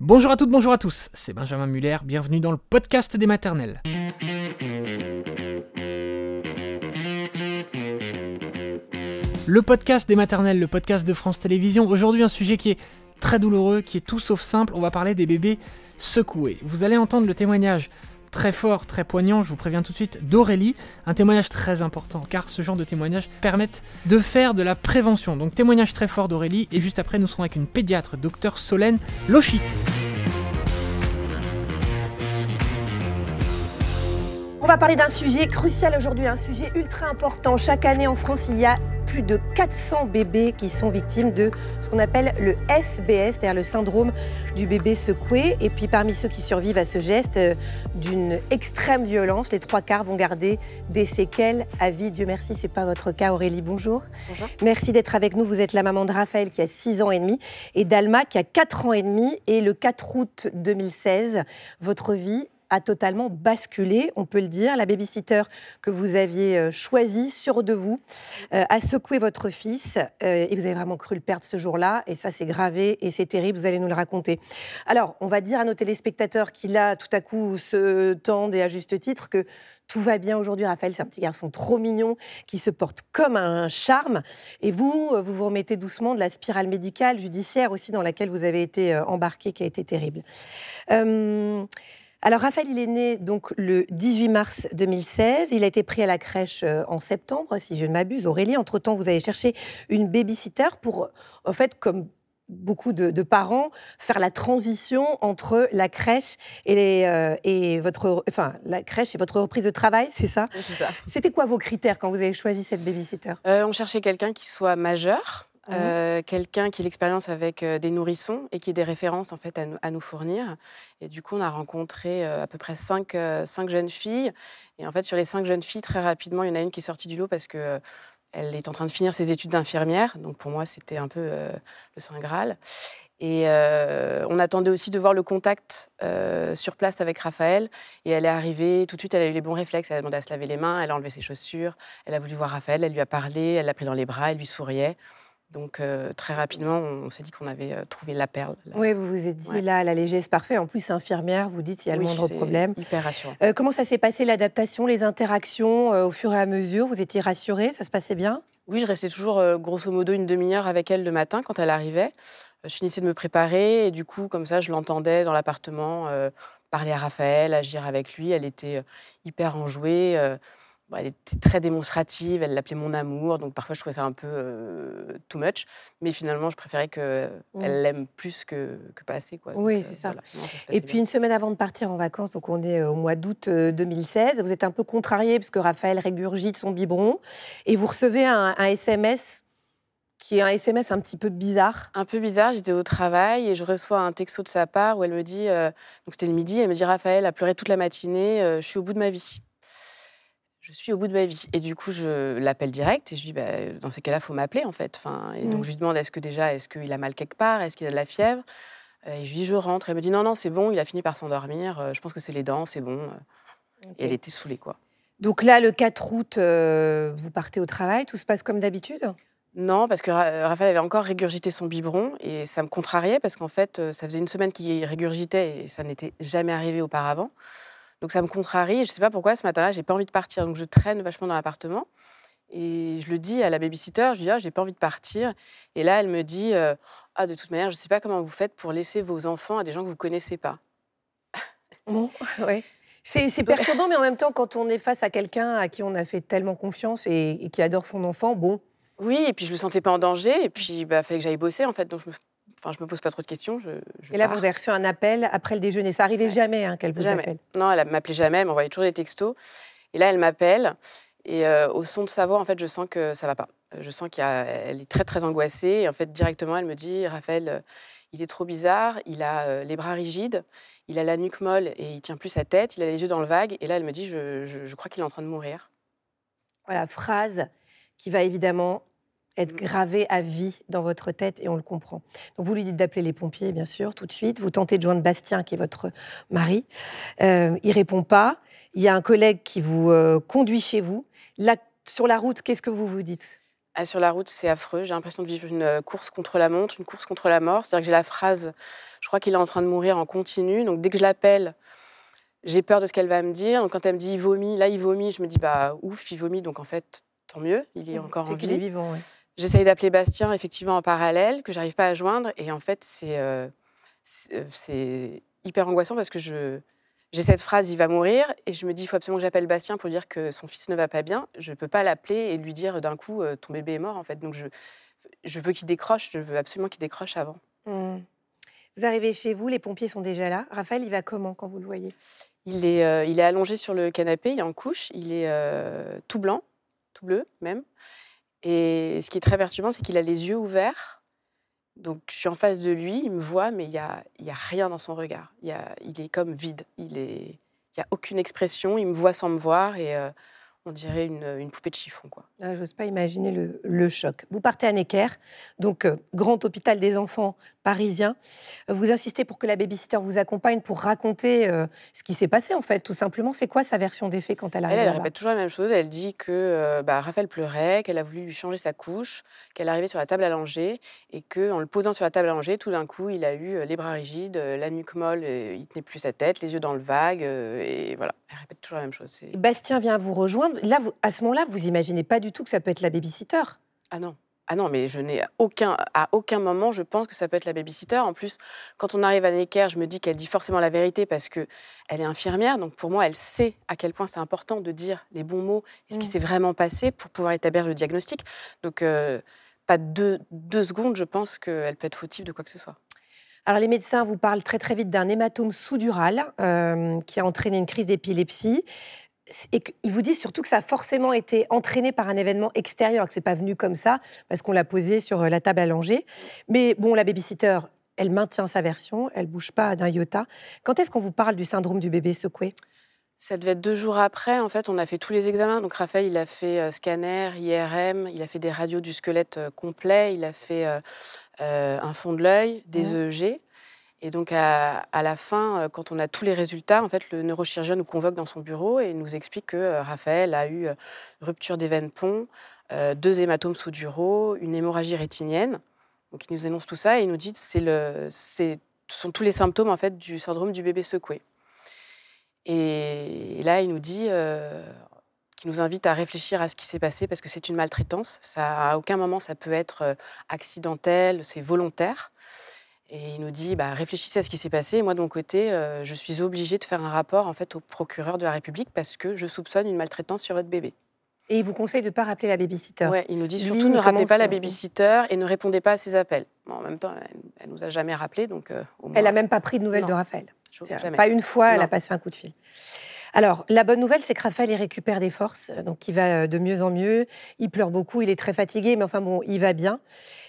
Bonjour à toutes, bonjour à tous, c'est Benjamin Muller, bienvenue dans le podcast des maternelles. Le podcast des maternelles, le podcast de France Télévisions, aujourd'hui un sujet qui est très douloureux, qui est tout sauf simple, on va parler des bébés secoués. Vous allez entendre le témoignage très fort, très poignant, je vous préviens tout de suite, d'Aurélie. Un témoignage très important, car ce genre de témoignages permettent de faire de la prévention. Donc témoignage très fort d'Aurélie, et juste après nous serons avec une pédiatre, docteur Solène Lochi. On va parler d'un sujet crucial aujourd'hui, un sujet ultra important. Chaque année en France, il y a plus de 400 bébés qui sont victimes de ce qu'on appelle le SBS, c'est-à-dire le syndrome du bébé secoué. Et puis parmi ceux qui survivent à ce geste euh, d'une extrême violence, les trois quarts vont garder des séquelles à vie. Dieu merci, c'est pas votre cas. Aurélie, bonjour. Bonjour. Merci d'être avec nous. Vous êtes la maman de Raphaël qui a 6 ans et demi et d'Alma qui a 4 ans et demi. Et le 4 août 2016, votre vie a totalement basculé, on peut le dire. La babysitter que vous aviez euh, choisie, sûre de vous, euh, a secoué votre fils euh, et vous avez vraiment cru le perdre ce jour-là. Et ça, c'est gravé et c'est terrible. Vous allez nous le raconter. Alors, on va dire à nos téléspectateurs qui, là, tout à coup, se tendent et à juste titre que tout va bien aujourd'hui. Raphaël, c'est un petit garçon trop mignon qui se porte comme un charme. Et vous, vous vous remettez doucement de la spirale médicale, judiciaire aussi, dans laquelle vous avez été embarqué, qui a été terrible. Euh, alors Raphaël, il est né donc le 18 mars 2016. Il a été pris à la crèche euh, en septembre, si je ne m'abuse. Aurélie, entre-temps, vous avez cherché une babysitter pour, en fait, comme beaucoup de, de parents, faire la transition entre la crèche et, les, euh, et votre, enfin, la crèche et votre reprise de travail, c'est ça? Oui, c'est ça. C'était quoi vos critères quand vous avez choisi cette babysitter? Euh, on cherchait quelqu'un qui soit majeur, Euh, quelqu'un qui ait l'expérience avec euh, des nourrissons et qui ait des références en fait à, nous- à nous fournir. Et du coup, on a rencontré euh, à peu près cinq, cinq jeunes filles. Et en fait, sur les cinq jeunes filles, très rapidement, il y en a une qui est sortie du lot parce que elle est en train de finir ses études d'infirmière. Donc pour moi, c'était un peu le saint graal. Et on attendait aussi de voir le contact sur place avec Raphaël. Et elle est arrivée, tout de suite, elle a eu les bons réflexes. Elle a demandé à se laver les mains, elle a enlevé ses chaussures, elle a voulu voir Raphaël, elle lui a parlé, elle l'a pris dans les bras, elle lui souriait. Donc euh, très rapidement, on s'est dit qu'on avait euh, trouvé la perle. Oui, vous vous êtes dit, Ouais. là, la légesse parfait. En plus, infirmière, vous dites, il y a le moindre problème. Hyper rassurant. Euh, comment ça s'est passé l'adaptation, les interactions euh, au fur et à mesure? Vous étiez rassurée? Ça se passait bien? Oui, je restais toujours grosso modo une demi-heure avec elle le matin quand elle arrivait. Je finissais de me préparer et du coup, comme ça, je l'entendais dans l'appartement parler à Raphaël, agir avec lui. Elle était hyper enjouée. Euh, bon, elle était très démonstrative. Elle l'appelait mon amour. Donc parfois, je trouvais ça un peu euh, too much. Mais finalement, je préférais qu'elle Mm. l'aime plus que, que pas assez. Quoi. Oui, Donc, c'est ça. voilà. Non, ça Et puis bien. une semaine avant de partir en vacances, donc on est euh, au mois d'août euh, 2016, vous êtes un peu contrarié parce que Raphaël régurgite son biberon et vous recevez un, un SMS qui est un SMS un petit peu bizarre. un peu bizarre, j'étais au travail et je reçois un texto de sa part où elle me dit, euh, donc c'était le midi, elle me dit Raphaël a pleuré toute la matinée, euh, je suis au bout de ma vie. Je suis au bout de ma vie. Et du coup, je l'appelle direct et je dis, bah, dans ces cas-là, il faut m'appeler en fait. Enfin, et Mm. donc, je lui demande, est-ce que déjà, est-ce qu'il a mal quelque part? Est-ce qu'il a de la fièvre? Euh, Et je lui dis, je rentre. Elle me dit, non, non, c'est bon, il a fini par s'endormir. Euh, Je pense que c'est les dents, c'est bon. Et elle était saoulée, quoi. Donc là, le 4 août, euh, vous partez au travail, tout se passe comme d'habitude? Non, parce que Ra- Raphaël avait encore régurgité son biberon et ça me contrariait parce qu'en fait, euh, ça faisait une semaine qu'il régurgitait et ça n'était jamais arrivé auparavant. Donc ça me contrarie et je sais pas pourquoi ce matin-là, j'ai pas envie de partir. Donc je traîne vachement dans l'appartement et je le dis à la babysitter, je dis ah, j'ai pas envie de partir. Et là, elle me dit euh, ah de toute manière, je sais pas comment vous faites pour laisser vos enfants à des gens que vous connaissez pas. Bon, ouais. C'est perturbant, mais en même temps, quand on est face à quelqu'un à qui on a fait tellement confiance et, et qui adore son enfant, bon, Oui, et puis je le sentais pas en danger et puis bah fallait que j'aille bosser en fait. Donc je me, enfin je me pose pas trop de questions. Je, je et là, pars. vous avez reçu un appel après le déjeuner. Ça arrivait Ouais. jamais hein, qu'elle vous Jamais. appelle. Non, elle m'appelait jamais, elle m'envoyait toujours des textos. Et là, elle m'appelle. Et euh, au son de sa voix, en fait, je sens que ça va pas. Euh, Je sens qu'elle est très, très angoissée. Et en fait, directement, elle me dit Raphaël, euh, il est trop bizarre. Il a les bras rigides, il a la nuque molle et il tient plus sa tête. Il a les yeux dans le vague. Et là, elle me dit Je, je- je crois qu'il est en train de mourir. Voilà, phrase qui va évidemment être gravée à vie dans votre tête et on le comprend. Donc vous lui dites d'appeler les pompiers, bien sûr, tout de suite. Vous tentez de joindre Bastien, qui est votre mari. Euh, il répond pas. Il y a un collègue qui vous euh, conduit chez vous. Là, sur la route, qu'est-ce que vous vous dites? Ah, sur la route, c'est affreux. J'ai l'impression de vivre une euh, course contre la montre, une course contre la mort. C'est-à-dire que j'ai la phrase, je crois qu'il est en train de mourir en continu. Donc dès que je l'appelle, j'ai peur de ce qu'elle va me dire. Donc quand elle me dit il vomit, là il vomit, je me dis bah ouf, il vomit. Donc en fait, tant mieux, il est encore en vie. Il est vivant, ouais. J'essaye d'appeler Bastien effectivement en parallèle, que j'arrive pas à joindre. Et en fait, c'est euh, c'est hyper angoissant parce que je j'ai cette phrase, il va mourir, et je me dis, il faut absolument que j'appelle Bastien pour dire que son fils ne va pas bien. Je ne peux pas l'appeler et lui dire d'un coup, euh, ton bébé est mort, en fait. Donc, je, je veux qu'il décroche, je veux absolument qu'il décroche avant. Mmh. Vous arrivez chez vous, les pompiers sont déjà là. Raphaël, il va comment quand vous le voyez? Il est, euh, il est allongé sur le canapé, il est en couche, il est euh, tout blanc, tout bleu même. Et ce qui est très perturbant, c'est qu'il a les yeux ouverts donc je suis en face de lui, il me voit, mais il n'y a, y a rien dans son regard. Il, est comme vide, il n'y a aucune expression, il me voit sans me voir et euh, on dirait une, poupée de chiffon. Quoi. Ah, J'ose pas imaginer le, choc. Vous partez à Necker, donc euh, grand hôpital des enfants parisien. Vous insistez pour que la babysitter vous accompagne pour raconter euh, ce qui s'est passé, en fait, tout simplement. C'est quoi sa version des faits quand elle arrive Elle, elle répète toujours la même chose. Elle dit que euh, bah, Raphaël pleurait, qu'elle a voulu lui changer sa couche, qu'elle est arrivée sur la table à langer et qu'en le posant sur la table à langer, tout d'un coup, il a eu les bras rigides, la nuque molle, il tenait plus sa tête, les yeux dans le vague. et voilà, elle répète toujours la même chose. Bastien vient vous rejoindre là, à ce moment-là, vous imaginez pas du tout que ça peut être la babysitter Ah non. Ah non, mais je n'ai aucun, à aucun moment, je pense que ça peut être la babysitter. En plus, quand on arrive à Necker, je me dis qu'elle dit forcément la vérité parce que elle est infirmière. Donc pour moi, elle sait à quel point c'est important de dire les bons mots et ce qui mm. s'est vraiment passé pour pouvoir établir le diagnostic. Donc euh, pas deux, deux secondes, je pense qu'elle peut être fautive de quoi que ce soit. Alors les médecins vous parlent très très vite d'un hématome sous-dural euh, qui a entraîné une crise d'épilepsie et ils vous disent surtout que ça a forcément été entraîné par un événement extérieur, que c'est pas venu comme ça parce qu'on l'a posé sur euh, la table à langer. Mais bon, la babysitter, elle maintient sa version, elle bouge pas d'un iota. Quand est-ce qu'on vous parle du syndrome du bébé secoué? Ça devait être deux jours après. En fait, on a fait tous les examens. Donc, Raphaël, il a fait euh, scanner, IRM, il a fait des radios du squelette euh, complet, il a fait un fond de l'œil, des. EEG. Et donc, à, la fin, euh, quand on a tous les résultats, en fait, le neurochirurgien nous convoque dans son bureau et nous explique que euh, Raphaël a eu euh, rupture des veines pont, deux hématomes sous-duraux, une hémorragie rétinienne. Donc, il nous énonce tout ça et il nous dit que ce sont tous les symptômes en fait du syndrome du bébé secoué. Et, là, il nous dit qu'il nous invite à réfléchir à ce qui s'est passé parce que c'est une maltraitance. À aucun moment, ça peut être accidentel, c'est volontaire. Et il nous dit, bah, réfléchissez à ce qui s'est passé. moi, de mon côté, euh, je suis obligée de faire un rapport en fait au procureur de la République parce que je soupçonne une maltraitance sur votre bébé. Et il vous conseille de ne pas rappeler la babysitter. Oui, il nous dit surtout ne rappelez pas la babysitter et ne répondez pas à ses appels. en même temps, elle, ne nous a jamais rappelé, donc. Euh, elle n'a même pas pris de nouvelles de Raphaël. Pas une fois, elle a passé un coup de fil. Alors, la bonne nouvelle, c'est que Raphaël, il récupère des forces, donc il va de mieux en mieux. Il pleure beaucoup, il est très fatigué, mais enfin bon, il va bien.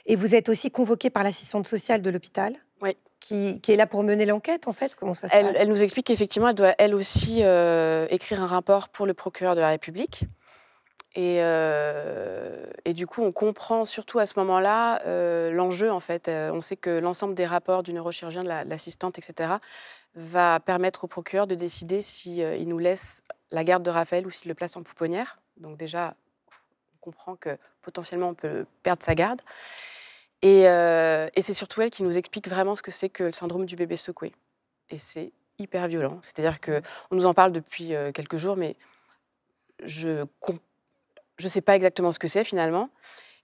Et vous êtes aussi convoqué par l'assistante sociale de l'hôpital oui. Qui, est là pour mener l'enquête, en fait Comment ça se elle, passe? elle nous explique qu'effectivement, elle doit elle aussi euh, écrire un rapport pour le procureur de la République. Et, euh, et, du coup, on comprend surtout à ce moment-là euh, l'enjeu, en fait. on sait que l'ensemble des rapports du neurochirurgien, de l'assistante, etc., va permettre au procureur de décider s'il il nous laisse la garde de Raphaël ou s'il le place en pouponnière. Donc déjà, on comprend que potentiellement, on peut perdre sa garde. Euh, et, c'est surtout elle qui nous explique vraiment ce que c'est que le syndrome du bébé secoué. Et c'est hyper violent. C'est-à-dire qu'on nous en parle depuis euh, quelques jours, mais je ne sais pas exactement ce que c'est finalement.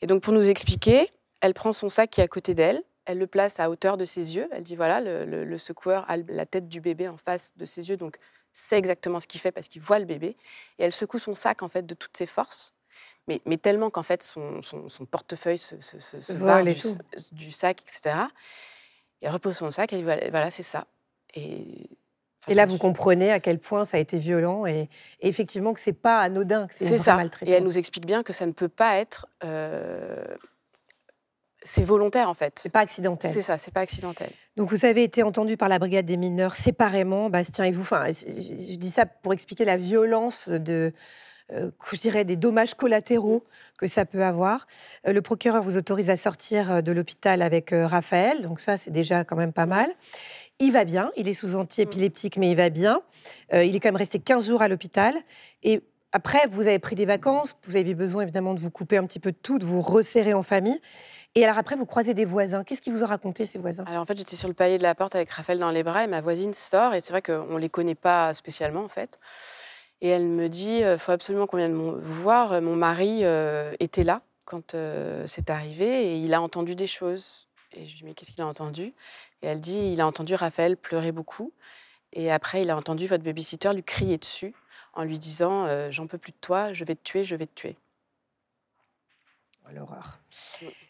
Et donc pour nous expliquer, elle prend son sac qui est à côté d'elle, elle le place à hauteur de ses yeux. Elle dit voilà, le, le secoueur a la tête du bébé en face de ses yeux, donc sait exactement ce qu'il fait parce qu'il voit le bébé. Et elle secoue son sac en fait de toutes ses forces mais, tellement qu'en fait son, son, portefeuille se, se, se, barre du, sac, etc. elle repose son sac, elle dit voilà, c'est ça. Et, et là, vous comprenez à quel point ça a été violent et, effectivement que c'est pas anodin, que c'est ça. Et elle nous explique bien que ça ne peut pas être. Euh, c'est volontaire en fait. C'est pas accidentel. C'est ça, c'est pas accidentel. Donc vous avez été entendu par la brigade des mineurs séparément, Bastien et vous. Enfin, je dis ça pour expliquer la violence de euh, je dirais, des dommages collatéraux que ça peut avoir. Euh, le procureur vous autorise à sortir euh, de l'hôpital avec Raphaël, donc ça, c'est déjà quand même pas mal. Il va bien, il est sous anti-épileptique, mais il va bien. il est quand même resté 15 jours à l'hôpital. Et après, vous avez pris des vacances, vous avez besoin évidemment de vous couper un petit peu de tout, de vous resserrer en famille. Et alors après, vous croisez des voisins. Qu'est-ce qu'ils vous ont raconté, ces voisins? Alors en fait, j'étais sur le palier de la porte avec Raphaël dans les bras et ma voisine sort. Et c'est vrai qu'on ne les connaît pas spécialement, en fait. Et elle me dit, il euh, faut absolument qu'on vienne vous voir. Mon mari euh, était là quand euh, c'est arrivé et il a entendu des choses. Et je lui dis, mais qu'est-ce qu'il a entendu? Et elle dit, il a entendu Raphaël pleurer beaucoup. Et après, il a entendu votre babysitter lui crier dessus en lui disant, j'en peux plus de toi, je vais te tuer, je vais te tuer. Oh, l'horreur.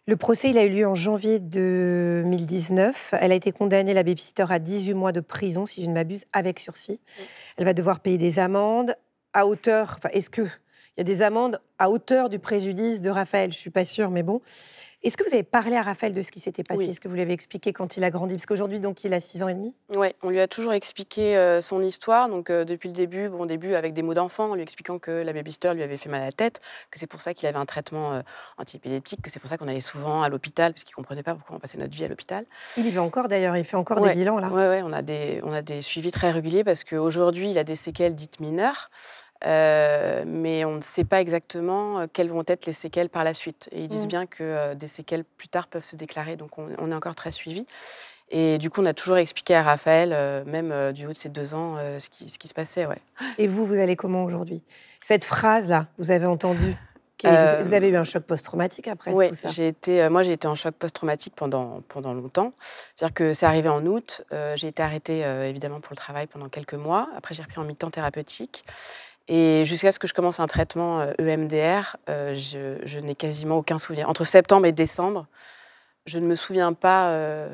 Le procès, il a eu lieu en janvier 2019. Elle a été condamnée, la babysitter, à 18 mois de prison, si je ne m'abuse, avec sursis. Elle va devoir payer des amendes à hauteur. Enfin, est-ce qu'il y a des amendes à hauteur du préjudice de Raphaël Je ne suis pas sûre, mais bon. Est-ce que vous avez parlé à Raphaël de ce qui s'était passé? Est-ce que vous l'avez expliqué quand il a grandi? Parce qu'aujourd'hui, donc, il a 6 ans et demi. Oui, on lui a toujours expliqué euh, son histoire. Donc, euh, depuis le début, bon, début avec des mots d'enfant, en lui expliquant que la babysitter lui avait fait mal à la tête, que c'est pour ça qu'il avait un traitement euh, antiépileptique, que c'est pour ça qu'on allait souvent à l'hôpital, parce qu'il ne comprenait pas pourquoi on passait notre vie à l'hôpital. Il y va encore d'ailleurs, il fait encore des bilans là. Oui, ouais, on, a des, on a des suivis très réguliers parce qu'aujourd'hui, il a des séquelles dites mineures. Euh, mais on ne sait pas exactement euh, quelles vont être les séquelles par la suite. Et ils disent mm. bien que euh, des séquelles plus tard peuvent se déclarer, donc on, est encore très suivi. Et du coup, on a toujours expliqué à Raphaël, même du haut de ses deux ans, ce, qui, ce qui se passait. Ouais. Et vous, vous allez comment aujourd'hui? Cette phrase-là, vous avez entendu vous avez eu un choc post-traumatique après tout ça? j'ai été, moi j'ai été en choc post-traumatique pendant, pendant longtemps. C'est-à-dire que c'est arrivé en août, j'ai été arrêtée évidemment pour le travail pendant quelques mois. Après j'ai repris en mi-temps thérapeutique. Et jusqu'à ce que je commence un traitement EMDR, euh, e euh, je, n'ai quasiment aucun souvenir. Entre septembre et décembre, je ne me souviens pas. Euh,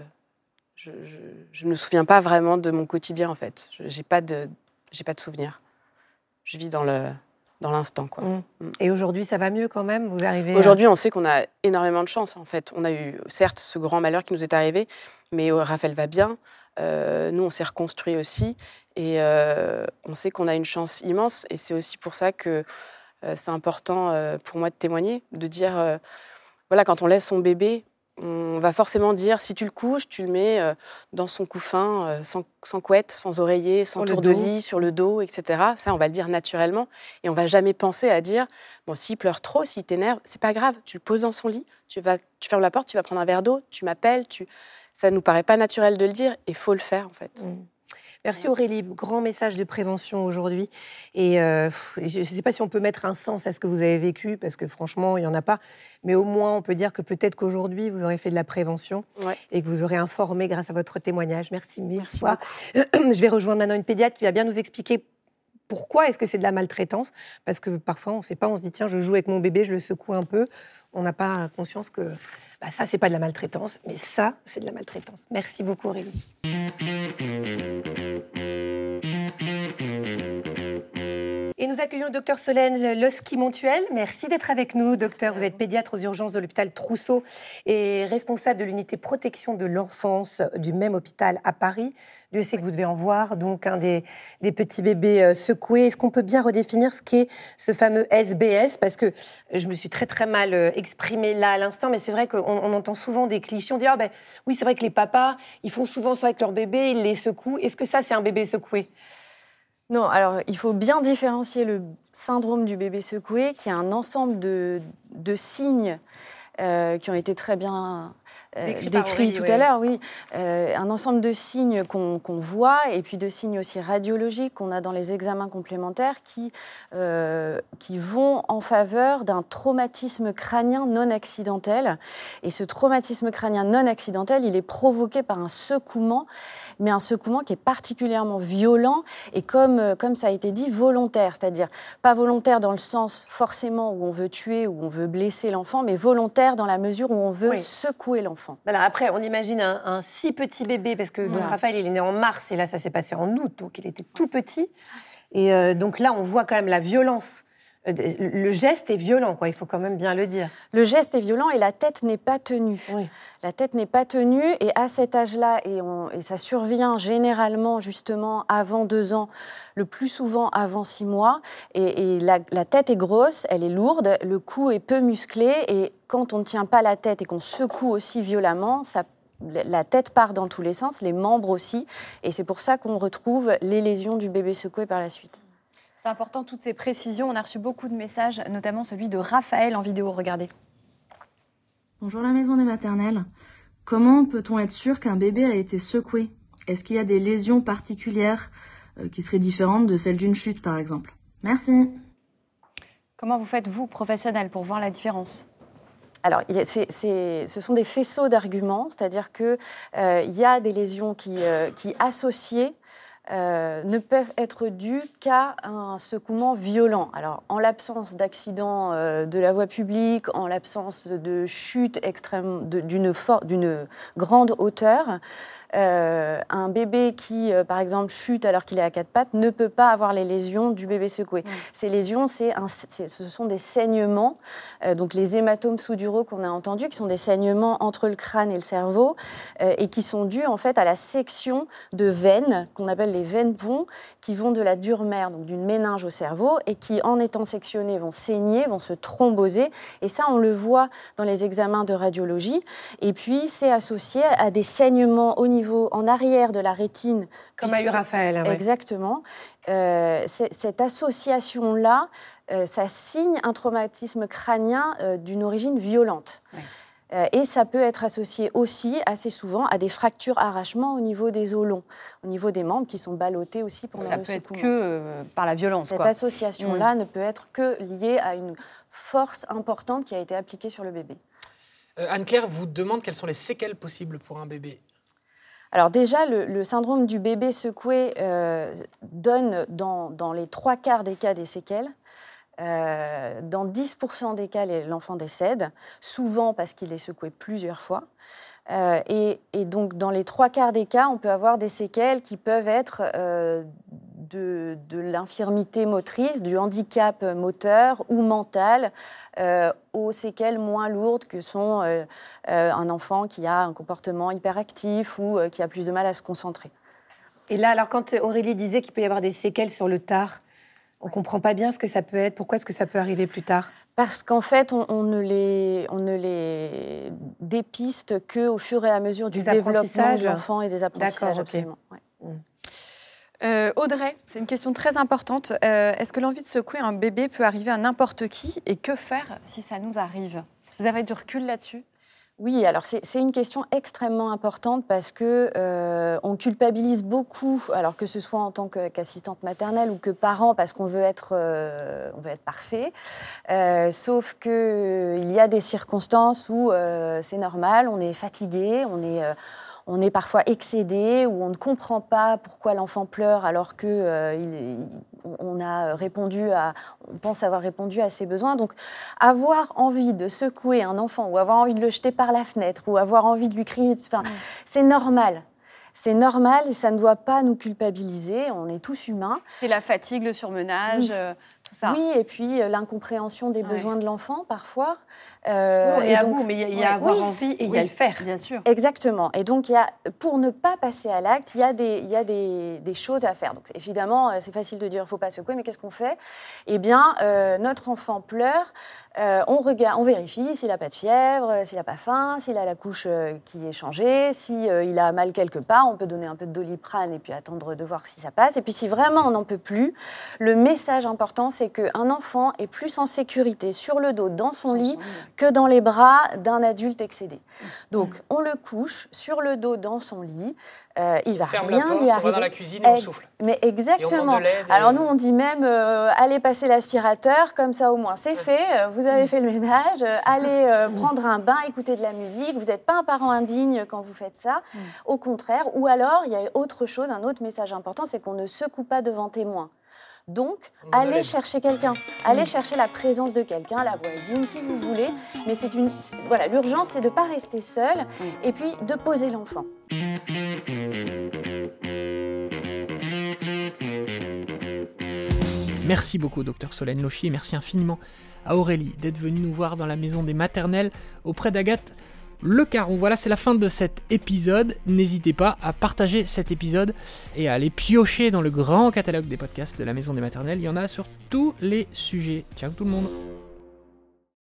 je, ne me souviens pas vraiment de mon quotidien en fait. Je n'ai pas de, j'ai pas de souvenir. Je vis dans le dans l'instant quoi. Mmh. Mmh. Et aujourd'hui, ça va mieux quand même? Vous arrivez. Aujourd'hui, on sait qu'on a énormément de chance en fait. On a eu certes ce grand malheur qui nous est arrivé, mais Raphaël va bien. Nous, on s'est reconstruit aussi. Et euh, on sait qu'on a une chance immense. Et c'est aussi pour ça que euh, c'est important euh, pour moi de témoigner, de dire, voilà, quand on laisse son bébé, on va forcément dire, si tu le couches, tu le mets dans son couffin, sans, couette, sans oreiller, sans tour de lit, sur le dos, etc. Ça, on va le dire naturellement. Et on va jamais penser à dire, bon, s'il pleure trop, s'il t'énerve, c'est pas grave, tu le poses dans son lit, tu, vas, tu fermes la porte, tu vas prendre un verre d'eau, tu m'appelles, tu... ça nous paraît pas naturel de le dire, et faut le faire, en fait. Mmh. Merci Aurélie, grand message de prévention aujourd'hui. Et euh, je ne sais pas si on peut mettre un sens à ce que vous avez vécu, parce que franchement, il n'y en a pas. Mais au moins, on peut dire que peut-être qu'aujourd'hui, vous aurez fait de la prévention et que vous aurez informé grâce à votre témoignage. Merci mille Merci fois. Je vais rejoindre maintenant une pédiatre qui va bien nous expliquer pourquoi est-ce que c'est de la maltraitance Parce que parfois, on ne sait pas, on se dit, tiens, je joue avec mon bébé, je le secoue un peu. On n'a pas conscience que bah, ça, c'est pas de la maltraitance, mais ça, c'est de la maltraitance. Merci beaucoup, Aurélie. Mm-hmm. Nous accueillons le docteur Solène Losky-Montuel. Merci d'être avec nous, docteur. Vous êtes pédiatre aux urgences de l'hôpital Trousseau et responsable de l'unité protection de l'enfance du même hôpital à Paris. Dieu sait que vous devez en voir, donc un des, petits bébés euh, secoués. Est-ce qu'on peut bien redéfinir ce qu'est ce fameux SBS Parce que je me suis très très mal euh, exprimée là à l'instant, mais c'est vrai qu'on entend souvent des clichés. On dit, ah ben oui, c'est vrai que les papas, ils font souvent ça avec leur bébé, ils les secouent. Est-ce que ça, c'est un bébé secoué? Non, alors il faut bien différencier le syndrome du bébé secoué, qui est un ensemble de, signes euh, qui ont été très bien euh, décrit, tout à l'heure, oui. Euh, un ensemble de signes qu'on voit et puis de signes aussi radiologiques qu'on a dans les examens complémentaires qui, euh, qui vont en faveur d'un traumatisme crânien non accidentel. Et ce traumatisme crânien non accidentel, il est provoqué par un secouement, mais un secouement qui est particulièrement violent et comme, comme ça a été dit, volontaire. C'est-à-dire pas volontaire dans le sens forcément où on veut tuer, ou on veut blesser l'enfant, mais volontaire dans la mesure où on veut secouer l'enfant. Alors après, on imagine un, si petit bébé, parce que Raphaël, il est né en mars, et là, ça s'est passé en août, donc il était tout petit. Et euh, donc là, on voit quand même la violence. Euh, le geste est violent, quoi. Il faut quand même bien le dire. Le geste est violent et la tête n'est pas tenue. La tête n'est pas tenue et à cet âge-là, et, et, ça survient généralement justement avant deux ans, le plus souvent avant six mois. Et, la, la, tête est grosse, elle est lourde, le cou est peu musclé et quand on ne tient pas la tête et qu'on secoue aussi violemment, ça la tête part dans tous les sens, les membres aussi, et c'est pour ça qu'on retrouve les lésions du bébé secoué par la suite. C'est important, toutes ces précisions. On a reçu beaucoup de messages, notamment celui de Raphaël en vidéo. Regardez. Bonjour la maison des maternelles. Comment peut-on être sûr qu'un bébé a été secoué? Est-ce qu'il y a des lésions particulières euh, qui seraient différentes de celles d'une chute, par exemple? Merci. Comment vous faites, vous, professionnel, pour voir la différence? Alors, ce sont des faisceaux d'arguments, c'est-à-dire qu'il euh, y a des lésions qui, euh, qui associées euh, ne peuvent être dues qu'à un secouement violent. Alors, en l'absence d'accident euh, de la voie publique, en l'absence de chute extrême d'une grande hauteur, euh, un bébé qui, euh, par exemple, chute alors qu'il est à quatre pattes ne peut pas avoir les lésions du bébé secoué. Ces lésions, c'est ce sont des saignements, euh, donc les hématomes sous-duraux qu'on a entendus, qui sont des saignements entre le crâne et le cerveau, et qui sont dus en fait à la section de veines qu'on appelle les veines ponts, qui vont de la dure mère, donc d'une méninge au cerveau, et qui, en étant sectionnées, vont saigner, vont se thromboser. Et ça, on le voit dans les examens de radiologie. Et puis, c'est associé à des saignements au niveau en arrière de la rétine. Comme a eu Raphaël. Exactement. Euh, cette association-là, euh, ça signe un traumatisme crânien euh, d'une origine violente. et ça peut être associé aussi assez souvent à des fractures arrachements au niveau des os longs, au niveau des membres qui sont ballottés aussi pendant ça le peut être que par la violence. Cette association-là mm. ne peut être que liée à une force importante qui a été appliquée sur le bébé. Anne-Claire vous demande quelles sont les séquelles possibles pour un bébé alors déjà, le, syndrome du bébé secoué euh, donne dans, les trois quarts des cas des séquelles. Euh, dans 10% des cas, l'enfant décède, souvent parce qu'il est secoué plusieurs fois. Euh, et, donc, dans les trois quarts des cas, on peut avoir des séquelles qui peuvent être de, l'infirmité motrice, du handicap moteur ou mental, euh, aux séquelles moins lourdes que sont euh, euh, un enfant qui a un comportement hyperactif ou qui a plus de mal à se concentrer. Et là, alors quand Aurélie disait qu'il peut y avoir des séquelles sur le tard, on ne comprend pas bien ce que ça peut être. Pourquoi est-ce que ça peut arriver plus tard? Parce qu'en fait, on, ne les, on ne les dépiste qu'au fur et à mesure du développement de l'enfant et des apprentissages. Absolument. Euh, Audrey, c'est une question très importante. Euh, est-ce que l'envie de secouer un bébé peut arriver à n'importe qui et que faire si ça nous arrive? Vous avez du recul là-dessus? Oui, alors c'est une question extrêmement importante parce que euh, on culpabilise beaucoup, alors que ce soit en tant qu'assistante maternelle ou que parent, parce qu'on veut être, on veut être parfait. sauf que il y a des circonstances où c'est normal, on est fatigué, on est on est parfois excédé ou on ne comprend pas pourquoi l'enfant pleure alors que euh, on a répondu à, on pense avoir répondu à ses besoins. Donc, avoir envie de secouer un enfant ou avoir envie de le jeter par la fenêtre ou avoir envie de lui crier, enfin, c'est normal. C'est normal et ça ne doit pas nous culpabiliser. On est tous humains. C'est la fatigue, le surmenage, euh, tout ça. Oui, et puis euh, l'incompréhension des besoins de l'enfant parfois. Euh, et, à donc, mais il y a, avoir envie et il y a le faire. Bien sûr. Exactement. Et donc, y a, pour ne pas passer à l'acte, il y a, des, y a des, des, choses à faire. Donc, évidemment, euh, c'est facile de dire il ne faut pas secouer, mais qu'est-ce qu'on fait? Eh bien, euh, notre enfant pleure. Euh, on, regarde, on vérifie s'il n'a pas de fièvre, s'il n'a pas faim, s'il a la couche qui est changée, s'il il a mal quelque part, on peut donner un peu de doliprane et puis attendre de voir si ça passe. Et puis si vraiment on n'en peut plus, le message important, c'est qu'un enfant est plus en sécurité sur le dos, dans son lit, que dans les bras d'un adulte excédé. Donc, mm. on le couche sur le dos dans son lit. Euh, il va rien lui arriver. On va dans la cuisine et on souffle. Mais exactement. Alors nous, on dit même euh, allez passer l'aspirateur, comme ça au moins c'est fait. Euh, vous avez mm. fait le ménage. allez mm. prendre un bain, écouter de la musique. Vous n'êtes pas un parent indigne quand vous faites ça. Au contraire. Ou alors, il y a autre chose, un autre message important, c'est qu'on ne secoue pas devant témoin. Donc, allez chercher quelqu'un, allez chercher la présence de quelqu'un, la voisine, qui vous voulez. Mais c'est une, voilà, l'urgence, c'est de ne pas rester seul et puis de poser l'enfant. Merci beaucoup, docteur Solène Lochier. Merci infiniment à Aurélie d'être venue nous voir dans la maison des maternelles auprès d'Agathe le caron. Voilà, c'est la fin de cet épisode. N'hésitez pas à partager cet épisode et à aller piocher dans le grand catalogue des podcasts de la Maison des Maternelles. Il y en a sur tous les sujets. Ciao tout le monde